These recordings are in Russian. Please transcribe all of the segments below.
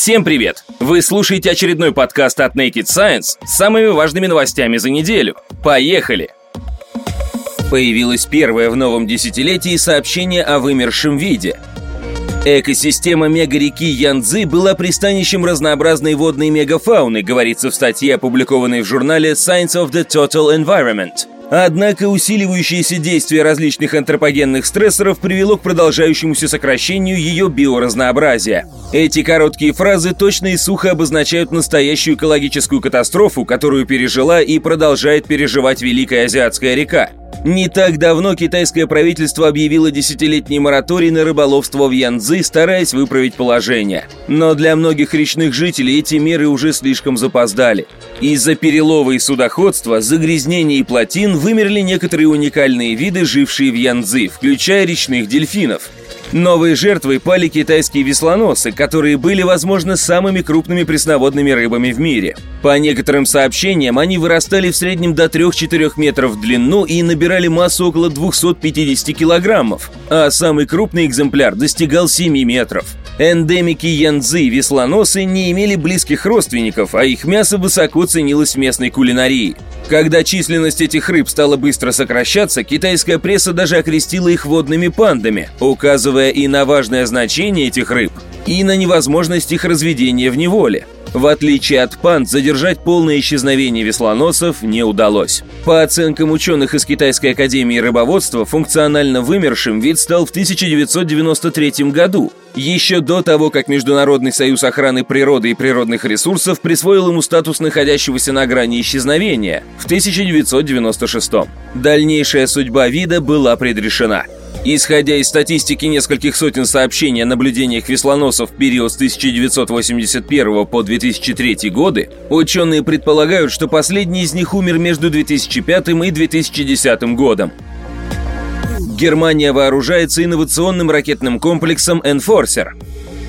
Всем привет! Вы слушаете очередной подкаст от Naked Science с самыми важными новостями за неделю. Поехали! Появилось первое в новом десятилетии сообщение о вымершем виде. Экосистема мегареки Янцзы была пристанищем разнообразной водной мегафауны, говорится в статье, опубликованной в журнале Science of the Total Environment. Однако усиливающееся действие различных антропогенных стрессоров привело к продолжающемуся сокращению ее биоразнообразия. Эти короткие фразы точно и сухо обозначают настоящую экологическую катастрофу, которую пережила и продолжает переживать Великая Азиатская река. Не так давно китайское правительство объявило десятилетний мораторий на рыболовство в Янцзы, стараясь выправить положение. Но для многих речных жителей эти меры уже слишком запоздали. Из-за перелова и судоходства, загрязнений плотин вымерли некоторые уникальные виды, жившие в Янцзы, включая речных дельфинов – Новые жертвы пали китайские веслоносы, которые были, возможно, самыми крупными пресноводными рыбами в мире. По некоторым сообщениям, они вырастали в среднем до 3-4 метров в длину и набирали массу около 250 килограммов, а самый крупный экземпляр достигал 7 метров. Эндемики Янцзы веслоносы не имели близких родственников, а их мясо высоко ценилось в местной кулинарии. Когда численность этих рыб стала быстро сокращаться, китайская пресса даже окрестила их водными пандами, указывая и на важное значение этих рыб, и на невозможность их разведения в неволе. В отличие от панд, задержать полное исчезновение веслоносов не удалось. По оценкам ученых из Китайской академии рыбоводства, функционально вымершим вид стал в 1993 году, еще до того, как Международный союз охраны природы и природных ресурсов присвоил ему статус находящегося на грани исчезновения в 1996. Дальнейшая судьба вида была предрешена – Исходя из статистики нескольких сотен сообщений о наблюдениях веслоносов в период с 1981 по 2003 годы, ученые предполагают, что последний из них умер между 2005 и 2010 годом. Германия вооружается инновационным ракетным комплексом «Энфорсер»,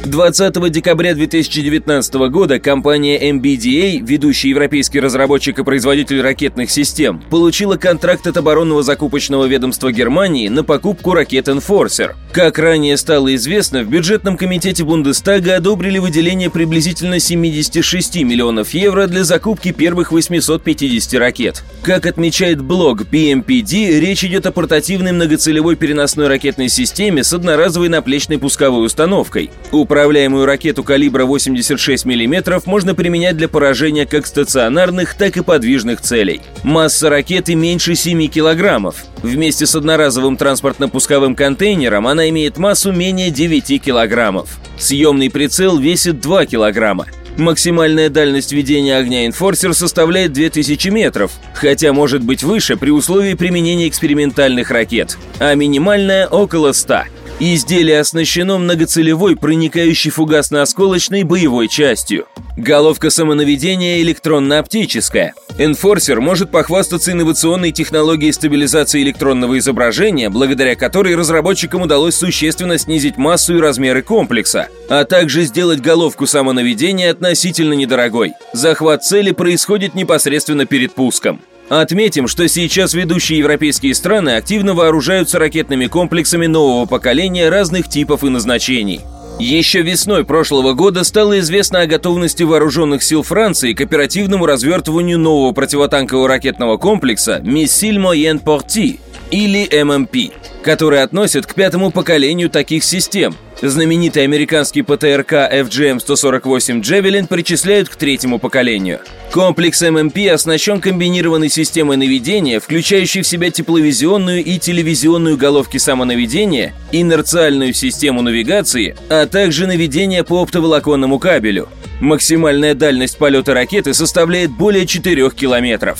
20 декабря 2019 года компания MBDA, ведущий европейский разработчик и производитель ракетных систем, получила контракт от оборонного закупочного ведомства Германии на покупку ракет Enforcer. Как ранее стало известно, в бюджетном комитете Бундестага одобрили выделение приблизительно 76 миллионов евро для закупки первых 850 ракет. Как отмечает блог PMPD, речь идет о портативной многоцелевой переносной ракетной системе с одноразовой наплечной пусковой установкой. Управляемую ракету калибра 86 мм можно применять для поражения как стационарных, так и подвижных целей. Масса ракеты меньше 7 килограммов. Вместе с одноразовым транспортно-пусковым контейнером она имеет массу менее 9 килограммов. Съемный прицел весит 2 килограмма. Максимальная дальность ведения огня Enforcer составляет 2000 метров, хотя может быть выше при условии применения экспериментальных ракет, а минимальная около 100. Изделие оснащено многоцелевой проникающей фугасно-осколочной боевой частью. Головка самонаведения электронно-оптическая. Enforcer может похвастаться инновационной технологией стабилизации электронного изображения, благодаря которой разработчикам удалось существенно снизить массу и размеры комплекса, а также сделать головку самонаведения относительно недорогой. Захват цели происходит непосредственно перед пуском. Отметим, что сейчас ведущие европейские страны активно вооружаются ракетными комплексами нового поколения разных типов и назначений. Еще весной прошлого года стало известно о готовности вооруженных сил Франции к оперативному развертыванию нового противотанкового ракетного комплекса «Миссиль Моен Порти» или ММП, который относят к пятому поколению таких систем – Знаменитый американский ПТРК FGM-148 Javelin причисляют к третьему поколению. Комплекс ММП оснащен комбинированной системой наведения, включающей в себя тепловизионную и телевизионную головки самонаведения, инерциальную систему навигации, а также наведение по оптоволоконному кабелю. Максимальная дальность полета ракеты составляет более 4 километров.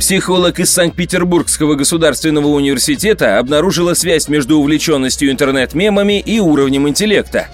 Психолог из Санкт-Петербургского государственного университета обнаружила связь между увлеченностью интернет-мемами и уровнем интеллекта.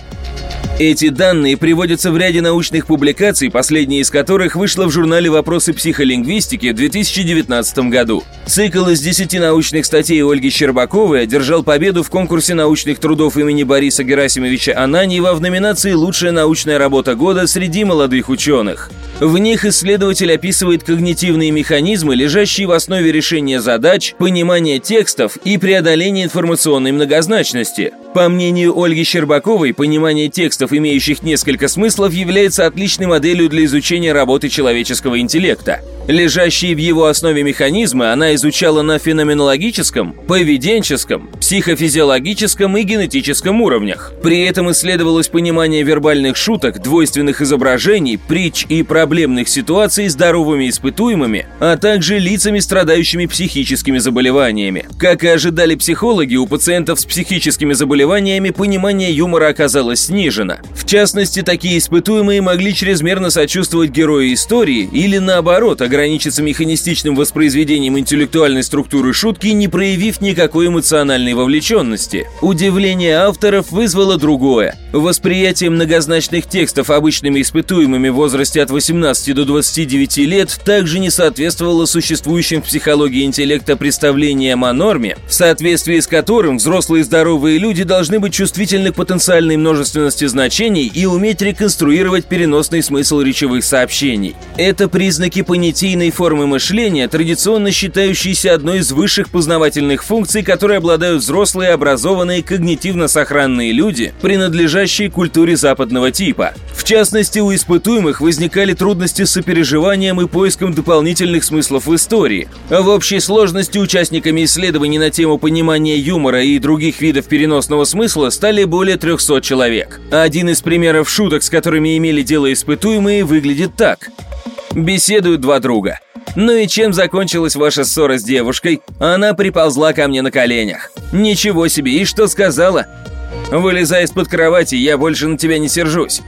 Эти данные приводятся в ряде научных публикаций, последняя из которых вышла в журнале «Вопросы психолингвистики» в 2019 году. Цикл из 10 научных статей Ольги Щербаковой одержал победу в конкурсе научных трудов имени Бориса Герасимовича Ананьева в номинации «Лучшая научная работа года среди молодых ученых». В них исследователь описывает когнитивные механизмы, лежащие в основе решения задач, понимания текстов и преодоления информационной многозначности – По мнению Ольги Щербаковой, понимание текстов, имеющих несколько смыслов, является отличной моделью для изучения работы человеческого интеллекта. Лежащие в его основе механизмы она изучала на феноменологическом, поведенческом, психофизиологическом и генетическом уровнях. При этом исследовалось понимание вербальных шуток, двойственных изображений, притч и проблемных ситуаций здоровыми испытуемыми, а также лицами, страдающими психическими заболеваниями. Как и ожидали психологи, у пациентов с психическими заболеваниями понимание юмора оказалось снижено. В частности, такие испытуемые могли чрезмерно сочувствовать герою истории или наоборот ограничиться механистичным воспроизведением интеллектуальной структуры шутки, не проявив никакой эмоциональной вовлеченности. Удивление авторов вызвало другое. Восприятие многозначных текстов обычными испытуемыми в возрасте от 18 до 29 лет также не соответствовало существующим в психологии интеллекта представлениям о норме, в соответствии с которым взрослые здоровые люди должны быть чувствительны к потенциальной множественности значений и уметь реконструировать переносный смысл речевых сообщений. Это признаки понятийной формы мышления, традиционно считающиеся одной из высших познавательных функций, которые обладают взрослые, образованные, когнитивно-сохранные люди, принадлежащие культуре западного типа. В частности, у испытуемых возникали трудности с сопереживанием и поиском дополнительных смыслов в истории. А в общей сложности участниками исследований на тему понимания юмора и других видов переносного смысла стали более 300 человек. Один из примеров шуток, с которыми имели дело испытуемые, выглядит так. Беседуют два друга. «Ну и чем закончилась ваша ссора с девушкой?» Она приползла ко мне на коленях. «Ничего себе, и что сказала?» «Вылезай из-под кровати, я больше на тебя не сержусь».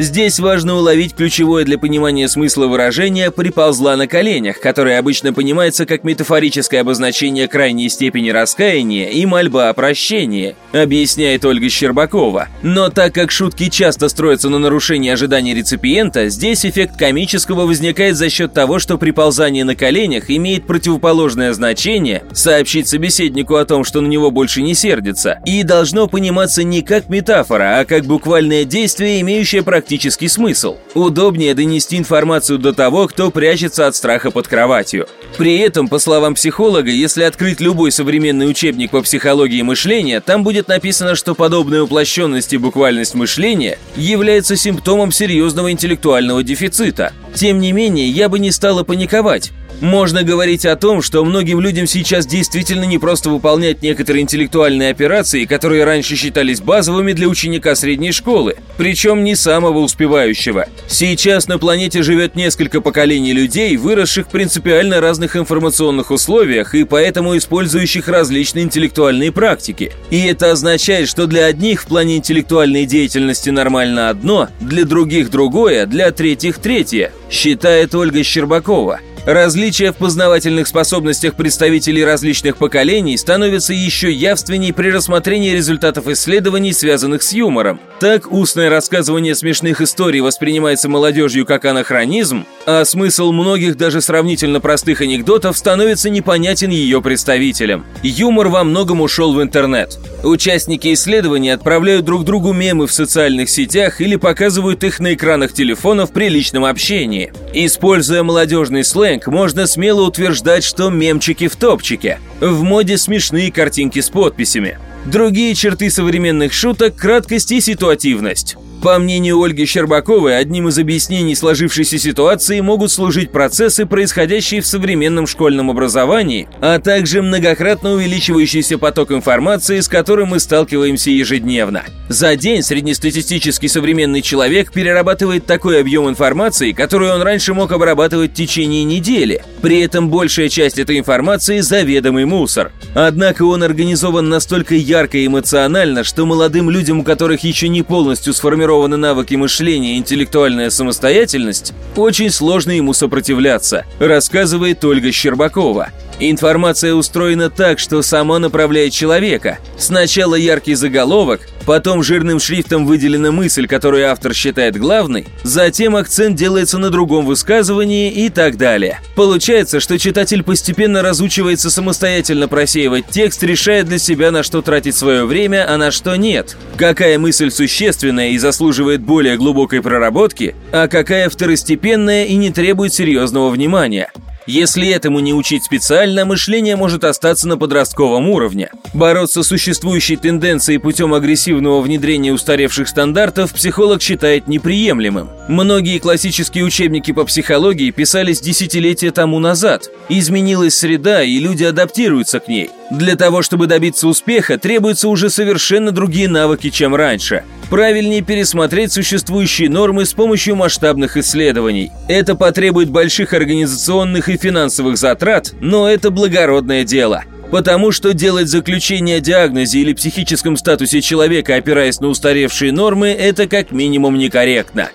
Здесь важно уловить ключевое для понимания смысла выражения «приползла на коленях», которое обычно понимается как метафорическое обозначение крайней степени раскаяния и мольба о прощении, объясняет Ольга Щербакова. Но так как шутки часто строятся на нарушении ожиданий реципиента, здесь эффект комического возникает за счет того, что приползание на коленях имеет противоположное значение – сообщить собеседнику о том, что на него больше не сердится, и должно пониматься не как метафора, а как буквальное действие, имеющее практический смысл. Удобнее донести информацию до того, кто прячется от страха под кроватью. При этом, по словам психолога, если открыть любой современный учебник по психологии мышления, там будет написано, что подобная уплощенность и буквальность мышления является симптомом серьезного интеллектуального дефицита. Тем не менее, я бы не стала паниковать. Можно говорить о том, что многим людям сейчас действительно не просто выполнять некоторые интеллектуальные операции, которые раньше считались базовыми для ученика средней школы, причем не самого успевающего. Сейчас на планете живет несколько поколений людей, выросших в принципиально разных информационных условиях и поэтому использующих различные интеллектуальные практики. И это означает, что для одних в плане интеллектуальной деятельности нормально одно, для других другое, для третьих третье, считает Ольга Щербакова. Различия в познавательных способностях представителей различных поколений становятся еще явственней при рассмотрении результатов исследований, связанных с юмором. Так, устное рассказывание смешных историй воспринимается молодежью как анахронизм, а смысл многих даже сравнительно простых анекдотов становится непонятен ее представителям. Юмор во многом ушел в интернет. Участники исследований отправляют друг другу мемы в социальных сетях или показывают их на экранах телефонов при личном общении. Используя молодежный сленг, можно смело утверждать, что мемчики в топчике. В моде смешные картинки с подписями. Другие черты современных шуток – краткость и ситуативность. По мнению Ольги Щербаковой, одним из объяснений сложившейся ситуации могут служить процессы, происходящие в современном школьном образовании, а также многократно увеличивающийся поток информации, с которым мы сталкиваемся ежедневно. За день среднестатистический современный человек перерабатывает такой объем информации, которую он раньше мог обрабатывать в течение недели. При этом большая часть этой информации – заведомый мусор. Однако он организован настолько ярко и эмоционально, что молодым людям, у которых еще не полностью сформирован сформированы навыки мышления и интеллектуальная самостоятельность, очень сложно ему сопротивляться, рассказывает Ольга Щербакова. Информация устроена так, что сама направляет человека. Сначала яркий заголовок, потом жирным шрифтом выделена мысль, которую автор считает главной, затем акцент делается на другом высказывании и так далее. Получается, что читатель постепенно разучивается самостоятельно просеивать текст, решая для себя, на что тратить свое время, а на что нет. Какая мысль существенная и заслуживает более глубокой проработки, а какая второстепенная и не требует серьезного внимания. Если этому не учить специально, мышление может остаться на подростковом уровне. Бороться с существующей тенденцией путем агрессивного внедрения устаревших стандартов психолог считает неприемлемым. Многие классические учебники по психологии писались десятилетия тому назад. Изменилась среда, и люди адаптируются к ней. Для того, чтобы добиться успеха, требуются уже совершенно другие навыки, чем раньше. Правильнее пересмотреть существующие нормы с помощью масштабных исследований. Это потребует больших организационных и финансовых затрат, но это благородное дело. Потому что делать заключение о диагнозе или психическом статусе человека, опираясь на устаревшие нормы, это как минимум некорректно.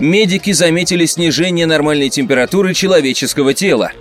Медики заметили снижение нормальной температуры человеческого тела.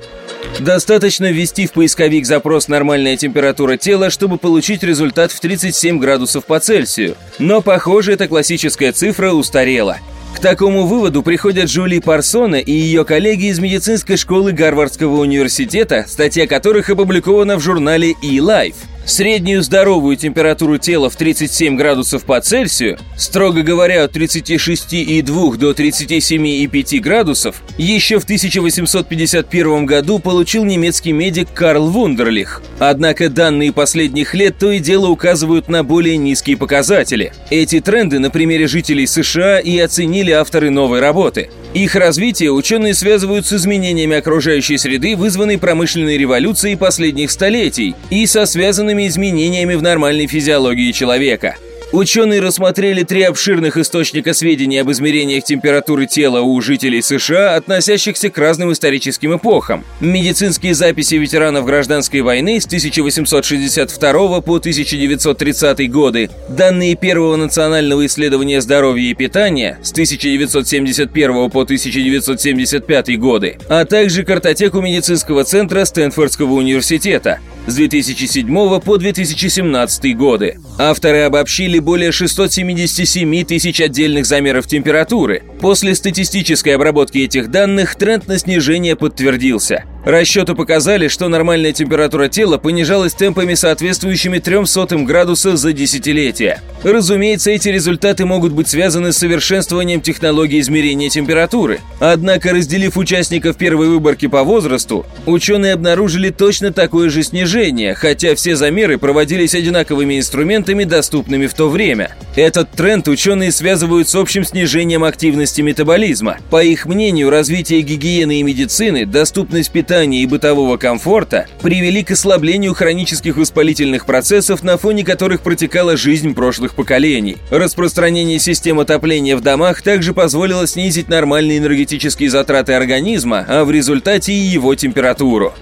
Достаточно ввести в поисковик запрос «нормальная температура тела», чтобы получить результат в 37 градусов по Цельсию. Но, похоже, эта классическая цифра устарела. К такому выводу приходят Жюли Парсона и ее коллеги из медицинской школы Гарвардского университета, статья которых опубликована в журнале eLife. Среднюю здоровую температуру тела в 37 градусов по Цельсию, строго говоря, от 36,2 до 37,5 градусов, еще в 1851 году получил немецкий медик Карл Вундерлих. Однако данные последних лет то и дело указывают на более низкие показатели. Эти тренды на примере жителей США и оценили авторы новой работы. Их развитие ученые связывают с изменениями окружающей среды, вызванной промышленной революцией последних столетий, и со связанными изменениями в нормальной физиологии человека. Ученые рассмотрели три обширных источника сведений об измерениях температуры тела у жителей США, относящихся к разным историческим эпохам. Медицинские записи ветеранов гражданской войны с 1862 по 1930 годы, данные Первого национального исследования здоровья и питания с 1971 по 1975 годы, а также картотеку медицинского центра Стэнфордского университета с 2007 по 2017 годы. Авторы обобщили более 677 тысяч отдельных замеров температуры. После статистической обработки этих данных тренд на снижение подтвердился – Расчеты показали, что нормальная температура тела понижалась темпами, соответствующими 0,03 градуса за десятилетия. Разумеется, эти результаты могут быть связаны с совершенствованием технологии измерения температуры. Однако, разделив участников первой выборки по возрасту, ученые обнаружили точно такое же снижение, хотя все замеры проводились одинаковыми инструментами, доступными в то время. Этот тренд ученые связывают с общим снижением активности метаболизма. По их мнению, развитие гигиены и медицины, доступность питания и бытового комфорта привели к ослаблению хронических воспалительных процессов, на фоне которых протекала жизнь прошлых поколений. Распространение систем отопления в домах также позволило снизить нормальные энергетические затраты организма, а в результате и его температуру.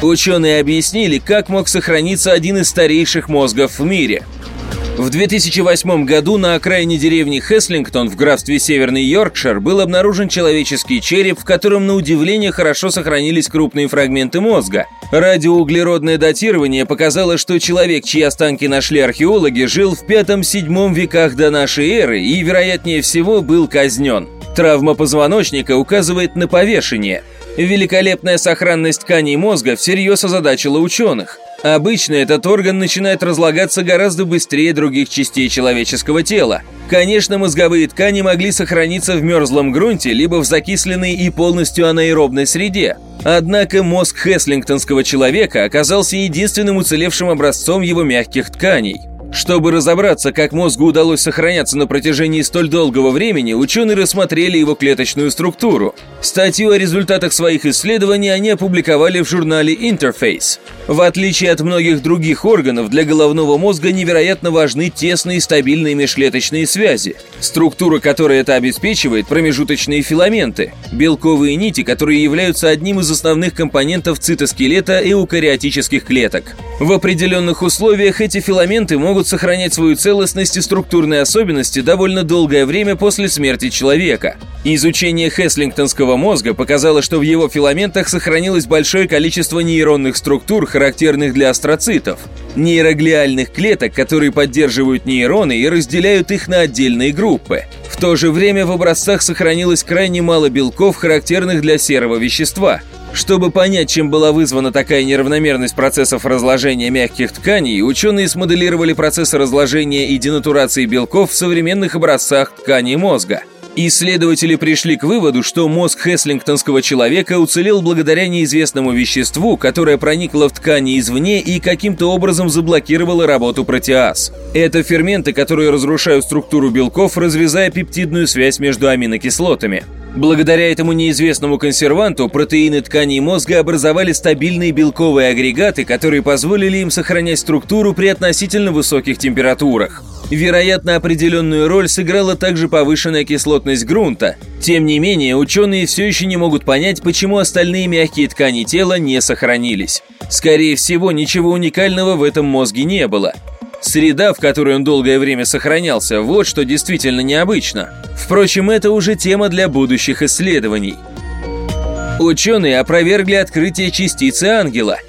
Ученые объяснили, как мог сохраниться один из старейших мозгов в мире – в 2008 году на окраине деревни Хеслингтон в графстве Северный Йоркшир был обнаружен человеческий череп, в котором на удивление хорошо сохранились крупные фрагменты мозга. Радиоуглеродное датирование показало, что человек, чьи останки нашли археологи, жил в 5-7 веках до нашей эры и, вероятнее всего, был казнен. Травма позвоночника указывает на повешение. Великолепная сохранность тканей мозга всерьез озадачила ученых. Обычно этот орган начинает разлагаться гораздо быстрее других частей человеческого тела. Конечно, мозговые ткани могли сохраниться в мерзлом грунте, либо в закисленной и полностью анаэробной среде. Однако мозг Хеслингтонского человека оказался единственным уцелевшим образцом его мягких тканей – чтобы разобраться, как мозгу удалось сохраняться на протяжении столь долгого времени, ученые рассмотрели его клеточную структуру. Статью о результатах своих исследований они опубликовали в журнале Interface. В отличие от многих других органов, для головного мозга невероятно важны тесные стабильные межклеточные связи, структура которой это обеспечивает промежуточные филаменты, белковые нити, которые являются одним из основных компонентов цитоскелета эукариотических клеток. В определенных условиях эти филаменты могут могут сохранять свою целостность и структурные особенности довольно долгое время после смерти человека. Изучение Хеслингтонского мозга показало, что в его филаментах сохранилось большое количество нейронных структур, характерных для астроцитов, нейроглиальных клеток, которые поддерживают нейроны и разделяют их на отдельные группы. В то же время в образцах сохранилось крайне мало белков, характерных для серого вещества – чтобы понять, чем была вызвана такая неравномерность процессов разложения мягких тканей, ученые смоделировали процессы разложения и денатурации белков в современных образцах тканей мозга. Исследователи пришли к выводу, что мозг хеслингтонского человека уцелел благодаря неизвестному веществу, которое проникло в ткани извне и каким-то образом заблокировало работу протеаз. Это ферменты, которые разрушают структуру белков, разрезая пептидную связь между аминокислотами. Благодаря этому неизвестному консерванту протеины тканей мозга образовали стабильные белковые агрегаты, которые позволили им сохранять структуру при относительно высоких температурах. Вероятно, определенную роль сыграла также повышенная кислотность грунта. Тем не менее, ученые все еще не могут понять, почему остальные мягкие ткани тела не сохранились. Скорее всего, ничего уникального в этом мозге не было. Среда, в которой он долгое время сохранялся, вот что действительно необычно. Впрочем, это уже тема для будущих исследований. Ученые опровергли открытие частицы ангела –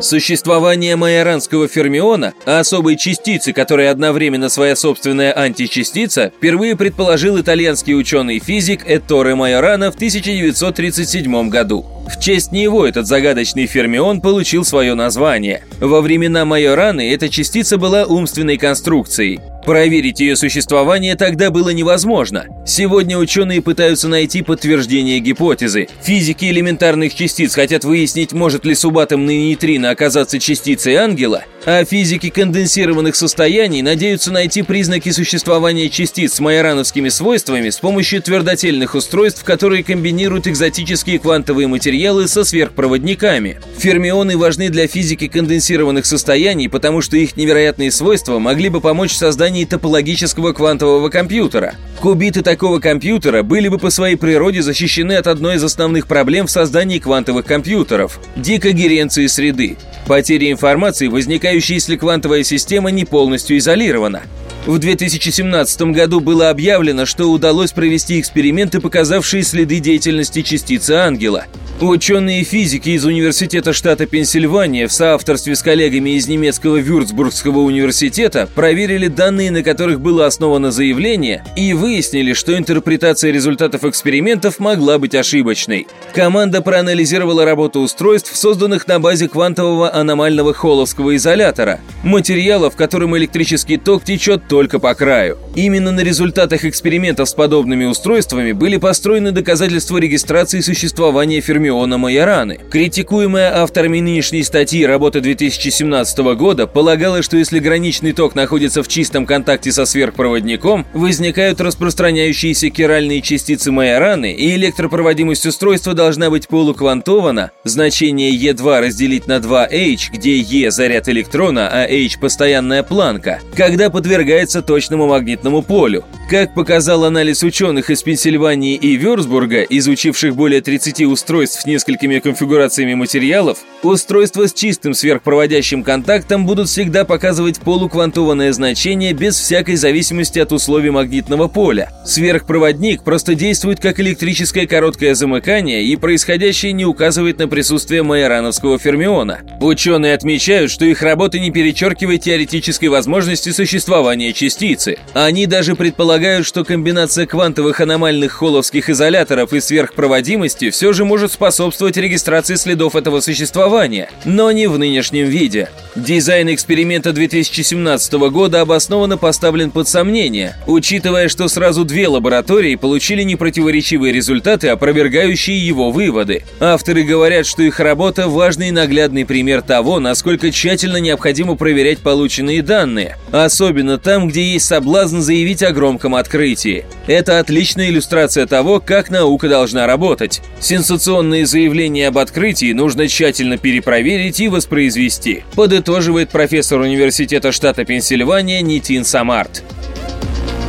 Существование майоранского фермиона, особой частицы, которая одновременно своя собственная античастица, впервые предположил итальянский ученый-физик Этторе Майорана в 1937 году. В честь него этот загадочный фермион получил свое название. Во времена Майораны эта частица была умственной конструкцией. Проверить ее существование тогда было невозможно. Сегодня ученые пытаются найти подтверждение гипотезы. Физики элементарных частиц хотят выяснить, может ли субатомный нейтрино оказаться частицей ангела, а физики конденсированных состояний надеются найти признаки существования частиц с майорановскими свойствами с помощью твердотельных устройств, которые комбинируют экзотические квантовые материалы со сверхпроводниками. Фермионы важны для физики конденсированных состояний, потому что их невероятные свойства могли бы помочь в создании топологического квантового компьютера. Кубиты такого компьютера были бы по своей природе защищены от одной из основных проблем в создании квантовых компьютеров – декогеренции среды. Потери информации, возникающие, если квантовая система не полностью изолирована. В 2017 году было объявлено, что удалось провести эксперименты, показавшие следы деятельности частицы ангела. Ученые физики из Университета штата Пенсильвания в соавторстве с коллегами из немецкого Вюрцбургского университета проверили данные, на которых было основано заявление, и выяснили, что интерпретация результатов экспериментов могла быть ошибочной. Команда проанализировала работу устройств, созданных на базе квантового аномального холловского изолятора, материала, в котором электрический ток течет только по краю. Именно на результатах экспериментов с подобными устройствами были построены доказательства регистрации существования Фермиона Майораны. Критикуемая авторами нынешней статьи работа 2017 года полагала, что если граничный ток находится в чистом контакте со сверхпроводником, возникают распространяющиеся киральные частицы Майораны, и электропроводимость устройства должна быть полуквантована, значение E2 разделить на 2H, где E – заряд электрона, а H – постоянная планка, когда подвергается точному магнитному полю. Как показал анализ ученых из Пенсильвании и Вюрцбурга, изучивших более 30 устройств с несколькими конфигурациями материалов, устройства с чистым сверхпроводящим контактом будут всегда показывать полуквантованное значение без всякой зависимости от условий магнитного поля. Сверхпроводник просто действует как электрическое короткое замыкание, и происходящее не указывает на присутствие майорановского фермиона. Ученые отмечают, что их работа не перечеркивает теоретической возможности существования частицы. Они даже предполагают, полагают, что комбинация квантовых аномальных холловских изоляторов и сверхпроводимости все же может способствовать регистрации следов этого существования, но не в нынешнем виде. Дизайн эксперимента 2017 года обоснованно поставлен под сомнение, учитывая, что сразу две лаборатории получили непротиворечивые результаты, опровергающие его выводы. Авторы говорят, что их работа – важный и наглядный пример того, насколько тщательно необходимо проверять полученные данные, особенно там, где есть соблазн заявить о громком великом открытии. Это отличная иллюстрация того, как наука должна работать. Сенсационные заявления об открытии нужно тщательно перепроверить и воспроизвести, подытоживает профессор университета штата Пенсильвания Нитин Самарт.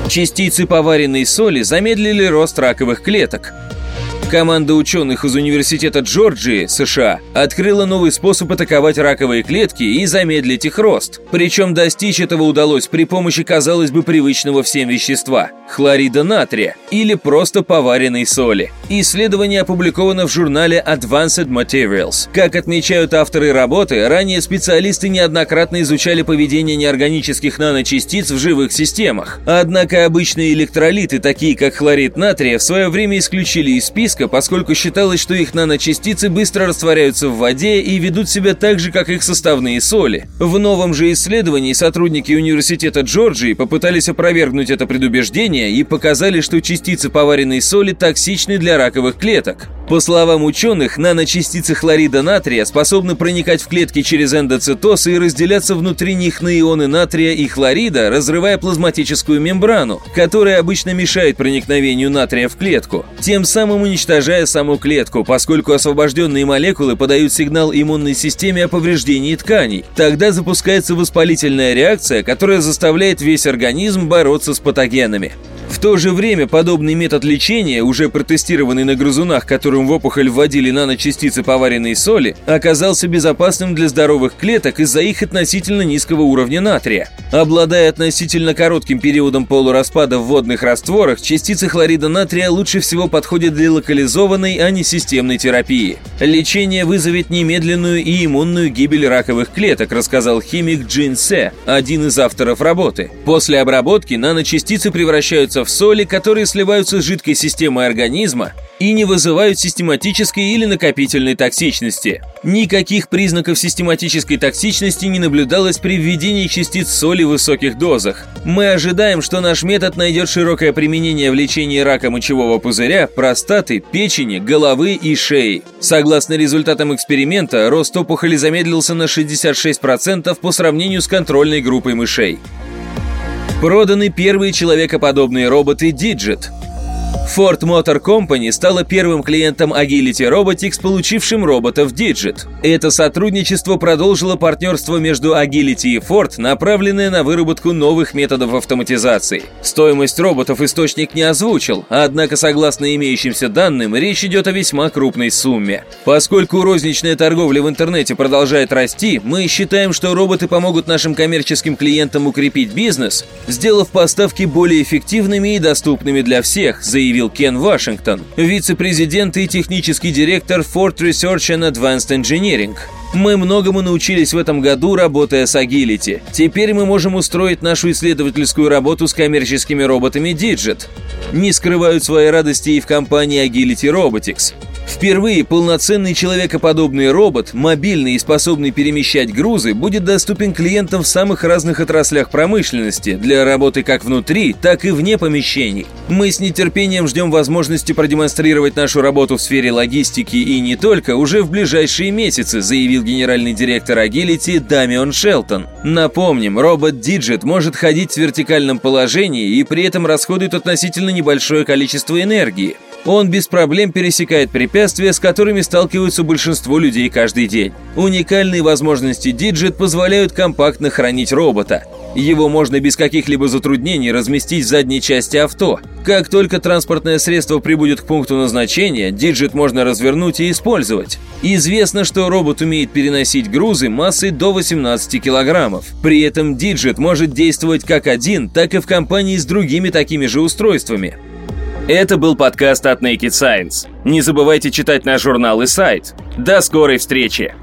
Частицы поваренной соли замедлили рост раковых клеток, Команда ученых из Университета Джорджии, США, открыла новый способ атаковать раковые клетки и замедлить их рост. Причем достичь этого удалось при помощи, казалось бы, привычного всем вещества – хлорида натрия или просто поваренной соли. Исследование опубликовано в журнале Advanced Materials. Как отмечают авторы работы, ранее специалисты неоднократно изучали поведение неорганических наночастиц в живых системах. Однако обычные электролиты, такие как хлорид натрия, в свое время исключили из списка риска, поскольку считалось, что их наночастицы быстро растворяются в воде и ведут себя так же, как их составные соли. В новом же исследовании сотрудники Университета Джорджии попытались опровергнуть это предубеждение и показали, что частицы поваренной соли токсичны для раковых клеток. По словам ученых, наночастицы хлорида натрия способны проникать в клетки через эндоцитоз и разделяться внутри них на ионы натрия и хлорида, разрывая плазматическую мембрану, которая обычно мешает проникновению натрия в клетку, тем самым уничтожая саму клетку, поскольку освобожденные молекулы подают сигнал иммунной системе о повреждении тканей. Тогда запускается воспалительная реакция, которая заставляет весь организм бороться с патогенами. В то же время подобный метод лечения, уже протестированный на грызунах, которым в опухоль вводили наночастицы поваренной соли, оказался безопасным для здоровых клеток из-за их относительно низкого уровня натрия. Обладая относительно коротким периодом полураспада в водных растворах, частицы хлорида натрия лучше всего подходят для локализованной, а не системной терапии. Лечение вызовет немедленную и иммунную гибель раковых клеток, рассказал химик Джин Се, один из авторов работы. После обработки наночастицы превращаются в соли, которые сливаются с жидкой системой организма и не вызывают систематической или накопительной токсичности. Никаких признаков систематической токсичности не наблюдалось при введении частиц соли в высоких дозах. Мы ожидаем, что наш метод найдет широкое применение в лечении рака мочевого пузыря, простаты, печени, головы и шеи. Согласно результатам эксперимента, рост опухоли замедлился на 66% по сравнению с контрольной группой мышей. Проданы первые человекоподобные роботы Digit. Ford Motor Company стала первым клиентом Agility Robotics, получившим роботов Digit. Это сотрудничество продолжило партнерство между Agility и Ford, направленное на выработку новых методов автоматизации. Стоимость роботов источник не озвучил, однако, согласно имеющимся данным, речь идет о весьма крупной сумме. Поскольку розничная торговля в интернете продолжает расти, мы считаем, что роботы помогут нашим коммерческим клиентам укрепить бизнес, сделав поставки более эффективными и доступными для всех, заявил заявил Кен Вашингтон, вице-президент и технический директор Ford Research and Advanced Engineering. Мы многому научились в этом году, работая с Agility. Теперь мы можем устроить нашу исследовательскую работу с коммерческими роботами Digit. Не скрывают своей радости и в компании Agility Robotics. Впервые полноценный человекоподобный робот, мобильный и способный перемещать грузы, будет доступен клиентам в самых разных отраслях промышленности для работы как внутри, так и вне помещений. Мы с нетерпением ждем возможности продемонстрировать нашу работу в сфере логистики и не только уже в ближайшие месяцы, заявил генеральный директор Agility Дамион Шелтон. Напомним, робот Digit может ходить в вертикальном положении и при этом расходует относительно небольшое количество энергии. Он без проблем пересекает препятствия, с которыми сталкиваются большинство людей каждый день. Уникальные возможности Digit позволяют компактно хранить робота. Его можно без каких-либо затруднений разместить в задней части авто. Как только транспортное средство прибудет к пункту назначения, Digit можно развернуть и использовать. Известно, что робот умеет переносить грузы массой до 18 килограммов. При этом Digit может действовать как один, так и в компании с другими такими же устройствами. Это был подкаст от Naked Science. Не забывайте читать наш журнал и сайт. До скорой встречи!